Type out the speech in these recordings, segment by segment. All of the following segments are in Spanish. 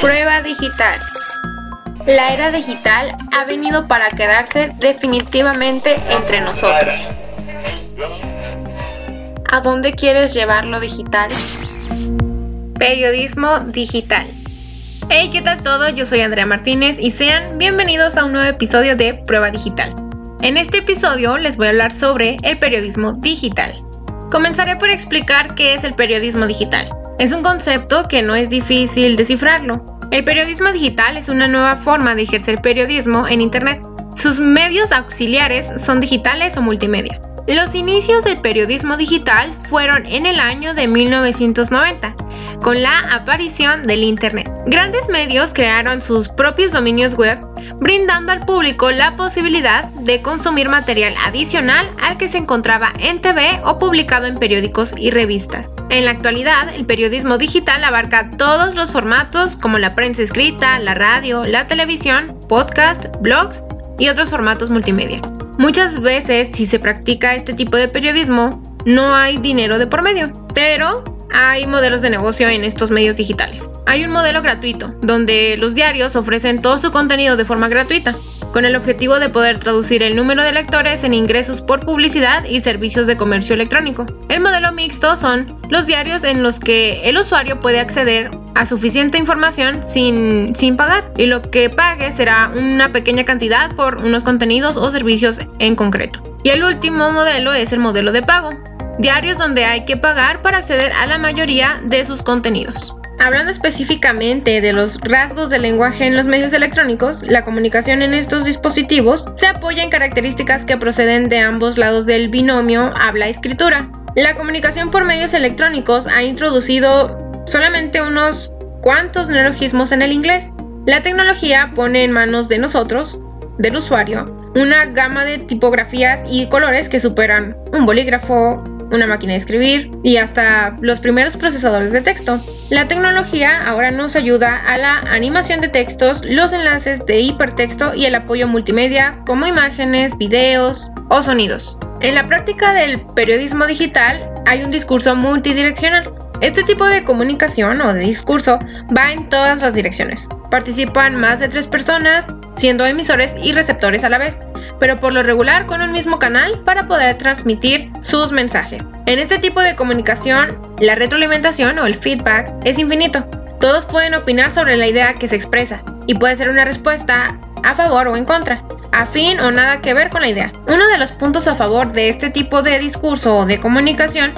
Prueba digital. La era digital ha venido para quedarse definitivamente entre nosotros. ¿A dónde quieres llevar lo digital? Periodismo digital. Hey, ¿qué tal todo? Yo soy Andrea Martínez y sean bienvenidos a un nuevo episodio de Prueba Digital. En este episodio les voy a hablar sobre el periodismo digital. Comenzaré por explicar qué es el periodismo digital. Es un concepto que no es difícil descifrarlo. El periodismo digital es una nueva forma de ejercer periodismo en Internet. Sus medios auxiliares son digitales o multimedia. Los inicios del periodismo digital fueron en el año de 1990, con la aparición del Internet. Grandes medios crearon sus propios dominios web, brindando al público la posibilidad de consumir material adicional al que se encontraba en TV o publicado en periódicos y revistas. En la actualidad, el periodismo digital abarca todos los formatos como la prensa escrita, la radio, la televisión, podcast, blogs y otros formatos multimedia. Muchas veces, si se practica este tipo de periodismo, no hay dinero de por medio, pero hay modelos de negocio en estos medios digitales. Hay un modelo gratuito, donde los diarios ofrecen todo su contenido de forma gratuita, con el objetivo de poder traducir el número de lectores en ingresos por publicidad y servicios de comercio electrónico. El modelo mixto son los diarios en los que el usuario puede acceder a suficiente información sin, sin pagar y lo que pague será una pequeña cantidad por unos contenidos o servicios en concreto. Y el último modelo es el modelo de pago, diarios donde hay que pagar para acceder a la mayoría de sus contenidos. Hablando específicamente de los rasgos del lenguaje en los medios electrónicos, la comunicación en estos dispositivos se apoya en características que proceden de ambos lados del binomio habla-escritura. La comunicación por medios electrónicos ha introducido solamente unos cuantos neologismos en el inglés. La tecnología pone en manos de nosotros, del usuario, una gama de tipografías y colores que superan un bolígrafo, una máquina de escribir y hasta los primeros procesadores de texto. La tecnología ahora nos ayuda a la animación de textos, los enlaces de hipertexto y el apoyo multimedia como imágenes, videos o sonidos. En la práctica del periodismo digital hay un discurso multidireccional. Este tipo de comunicación o de discurso va en todas las direcciones. Participan más de tres personas, siendo emisores y receptores a la vez pero por lo regular con un mismo canal para poder transmitir sus mensajes. En este tipo de comunicación, la retroalimentación o el feedback es infinito. Todos pueden opinar sobre la idea que se expresa y puede ser una respuesta a favor o en contra, afín o nada que ver con la idea. Uno de los puntos a favor de este tipo de discurso o de comunicación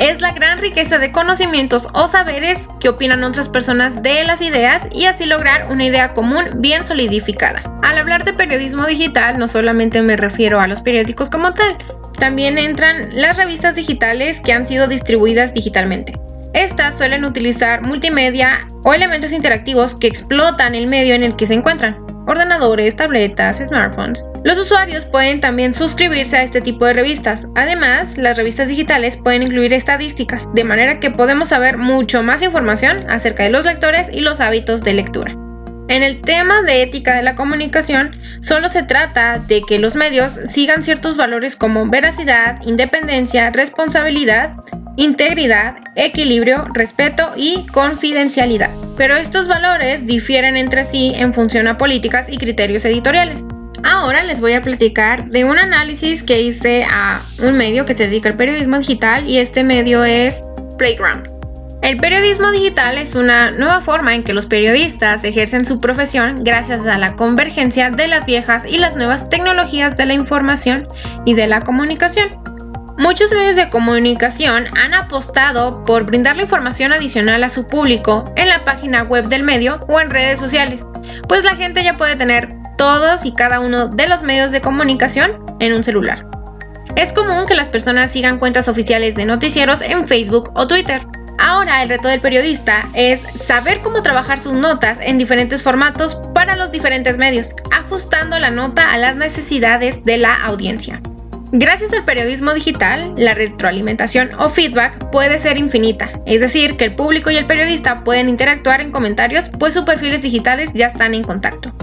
es la gran riqueza de conocimientos o saberes que opinan otras personas de las ideas y así lograr una idea común bien solidificada. Al hablar de periodismo digital, no solamente me refiero a los periódicos como tal, también entran las revistas digitales que han sido distribuidas digitalmente. Estas suelen utilizar multimedia o elementos interactivos que explotan el medio en el que se encuentran ordenadores, tabletas, smartphones. Los usuarios pueden también suscribirse a este tipo de revistas. Además, las revistas digitales pueden incluir estadísticas, de manera que podemos saber mucho más información acerca de los lectores y los hábitos de lectura. En el tema de ética de la comunicación, solo se trata de que los medios sigan ciertos valores como veracidad, independencia, responsabilidad, integridad, equilibrio, respeto y confidencialidad. Pero estos valores difieren entre sí en función a políticas y criterios editoriales. Ahora les voy a platicar de un análisis que hice a un medio que se dedica al periodismo digital y este medio es Playground. El periodismo digital es una nueva forma en que los periodistas ejercen su profesión gracias a la convergencia de las viejas y las nuevas tecnologías de la información y de la comunicación. Muchos medios de comunicación han apostado por brindar la información adicional a su público en la página web del medio o en redes sociales, pues la gente ya puede tener todos y cada uno de los medios de comunicación en un celular. Es común que las personas sigan cuentas oficiales de noticieros en Facebook o Twitter. Ahora el reto del periodista es saber cómo trabajar sus notas en diferentes formatos para los diferentes medios, ajustando la nota a las necesidades de la audiencia. Gracias al periodismo digital, la retroalimentación o feedback puede ser infinita, es decir, que el público y el periodista pueden interactuar en comentarios pues sus perfiles digitales ya están en contacto.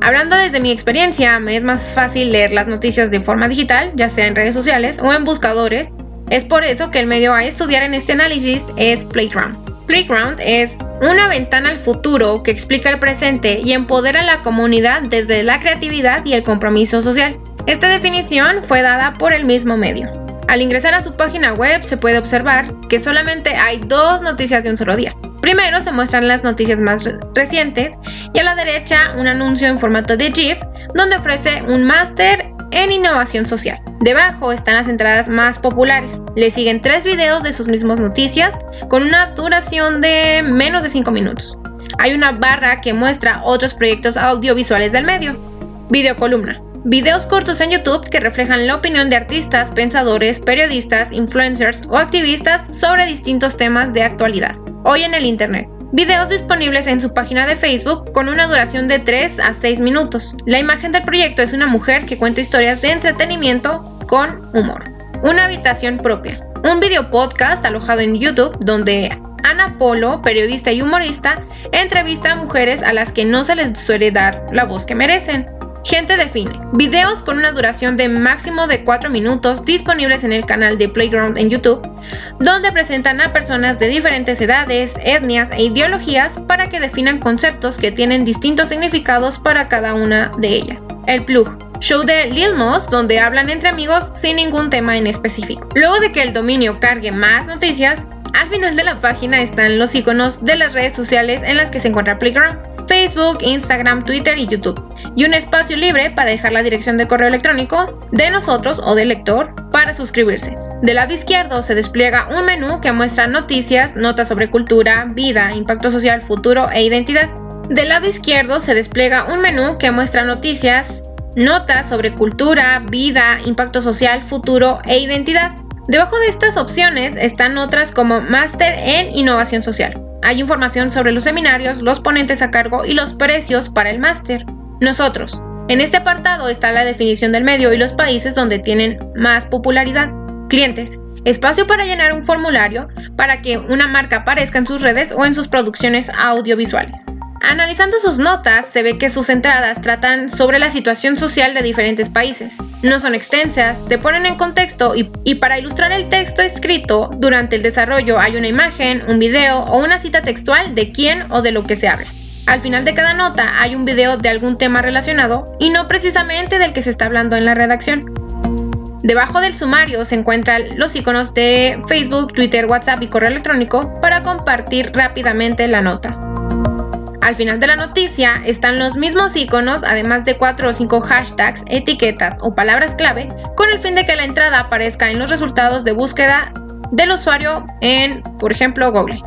Hablando desde mi experiencia, me es más fácil leer las noticias de forma digital, ya sea en redes sociales o en buscadores. Es por eso que el medio a estudiar en este análisis es Playground. Playground es una ventana al futuro que explica el presente y empodera a la comunidad desde la creatividad y el compromiso social. Esta definición fue dada por el mismo medio. Al ingresar a su página web se puede observar que solamente hay dos noticias de un solo día. Primero se muestran las noticias más recientes y a la derecha un anuncio en formato de GIF donde ofrece un máster en innovación social. Debajo están las entradas más populares. Le siguen tres videos de sus mismas noticias con una duración de menos de 5 minutos. Hay una barra que muestra otros proyectos audiovisuales del medio. Videocolumna. Videos cortos en YouTube que reflejan la opinión de artistas, pensadores, periodistas, influencers o activistas sobre distintos temas de actualidad. Hoy en el Internet. Videos disponibles en su página de Facebook con una duración de 3 a 6 minutos. La imagen del proyecto es una mujer que cuenta historias de entretenimiento con humor. Una habitación propia. Un video podcast alojado en YouTube donde Ana Polo, periodista y humorista, entrevista a mujeres a las que no se les suele dar la voz que merecen. Gente define. Videos con una duración de máximo de 4 minutos disponibles en el canal de Playground en YouTube, donde presentan a personas de diferentes edades, etnias e ideologías para que definan conceptos que tienen distintos significados para cada una de ellas. El plug. Show de Lil Moss, donde hablan entre amigos sin ningún tema en específico. Luego de que el dominio cargue más noticias, al final de la página están los iconos de las redes sociales en las que se encuentra Playground, Facebook, Instagram, Twitter y YouTube y un espacio libre para dejar la dirección de correo electrónico de nosotros o del lector para suscribirse. Del lado izquierdo se despliega un menú que muestra noticias, notas sobre cultura, vida, impacto social, futuro e identidad. Del lado izquierdo se despliega un menú que muestra noticias, notas sobre cultura, vida, impacto social, futuro e identidad. Debajo de estas opciones están otras como Máster en Innovación Social. Hay información sobre los seminarios, los ponentes a cargo y los precios para el máster. Nosotros. En este apartado está la definición del medio y los países donde tienen más popularidad. Clientes. Espacio para llenar un formulario para que una marca aparezca en sus redes o en sus producciones audiovisuales. Analizando sus notas, se ve que sus entradas tratan sobre la situación social de diferentes países. No son extensas, te ponen en contexto y, y, para ilustrar el texto escrito, durante el desarrollo hay una imagen, un video o una cita textual de quién o de lo que se habla. Al final de cada nota hay un video de algún tema relacionado y no precisamente del que se está hablando en la redacción. Debajo del sumario se encuentran los iconos de Facebook, Twitter, WhatsApp y correo electrónico para compartir rápidamente la nota. Al final de la noticia están los mismos iconos, además de 4 o 5 hashtags, etiquetas o palabras clave, con el fin de que la entrada aparezca en los resultados de búsqueda del usuario en, por ejemplo, Google.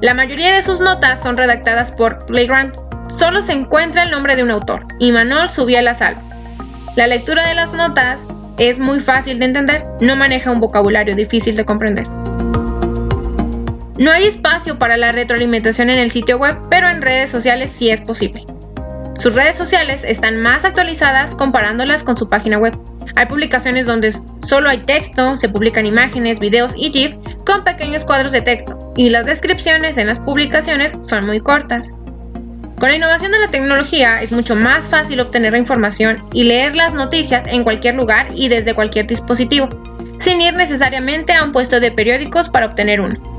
La mayoría de sus notas son redactadas por Playground. Solo se encuentra el nombre de un autor, y Manuel subía la sal. La lectura de las notas es muy fácil de entender, no maneja un vocabulario difícil de comprender. No hay espacio para la retroalimentación en el sitio web, pero en redes sociales sí es posible. Sus redes sociales están más actualizadas comparándolas con su página web. Hay publicaciones donde solo hay texto, se publican imágenes, videos y GIF con pequeños cuadros de texto, y las descripciones en las publicaciones son muy cortas. Con la innovación de la tecnología es mucho más fácil obtener la información y leer las noticias en cualquier lugar y desde cualquier dispositivo, sin ir necesariamente a un puesto de periódicos para obtener uno.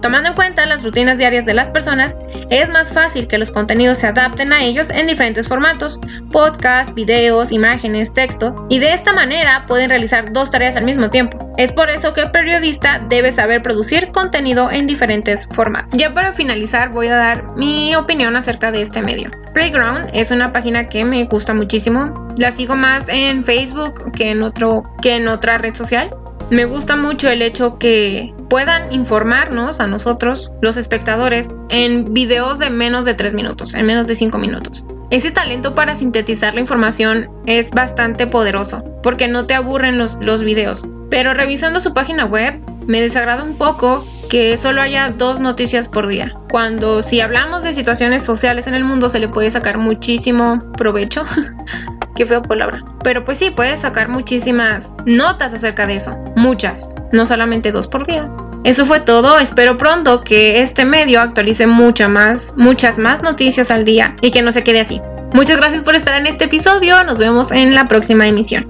Tomando en cuenta las rutinas diarias de las personas, es más fácil que los contenidos se adapten a ellos en diferentes formatos, podcast, videos, imágenes, texto, y de esta manera pueden realizar dos tareas al mismo tiempo. Es por eso que el periodista debe saber producir contenido en diferentes formatos. Ya para finalizar voy a dar mi opinión acerca de este medio. Playground es una página que me gusta muchísimo. La sigo más en Facebook que en otro que en otra red social. Me gusta mucho el hecho que puedan informarnos a nosotros, los espectadores, en videos de menos de 3 minutos, en menos de 5 minutos. Ese talento para sintetizar la información es bastante poderoso, porque no te aburren los, los videos. Pero revisando su página web, me desagrada un poco que solo haya dos noticias por día, cuando si hablamos de situaciones sociales en el mundo se le puede sacar muchísimo provecho. Qué feo palabra. Pero pues sí, puedes sacar muchísimas notas acerca de eso. Muchas. No solamente dos por día. Eso fue todo. Espero pronto que este medio actualice muchas más, muchas más noticias al día y que no se quede así. Muchas gracias por estar en este episodio. Nos vemos en la próxima emisión.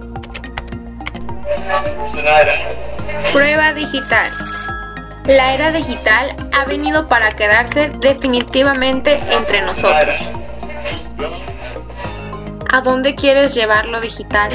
Prueba digital. La era digital ha venido para quedarse definitivamente entre nosotros. ¿A dónde quieres llevar lo digital?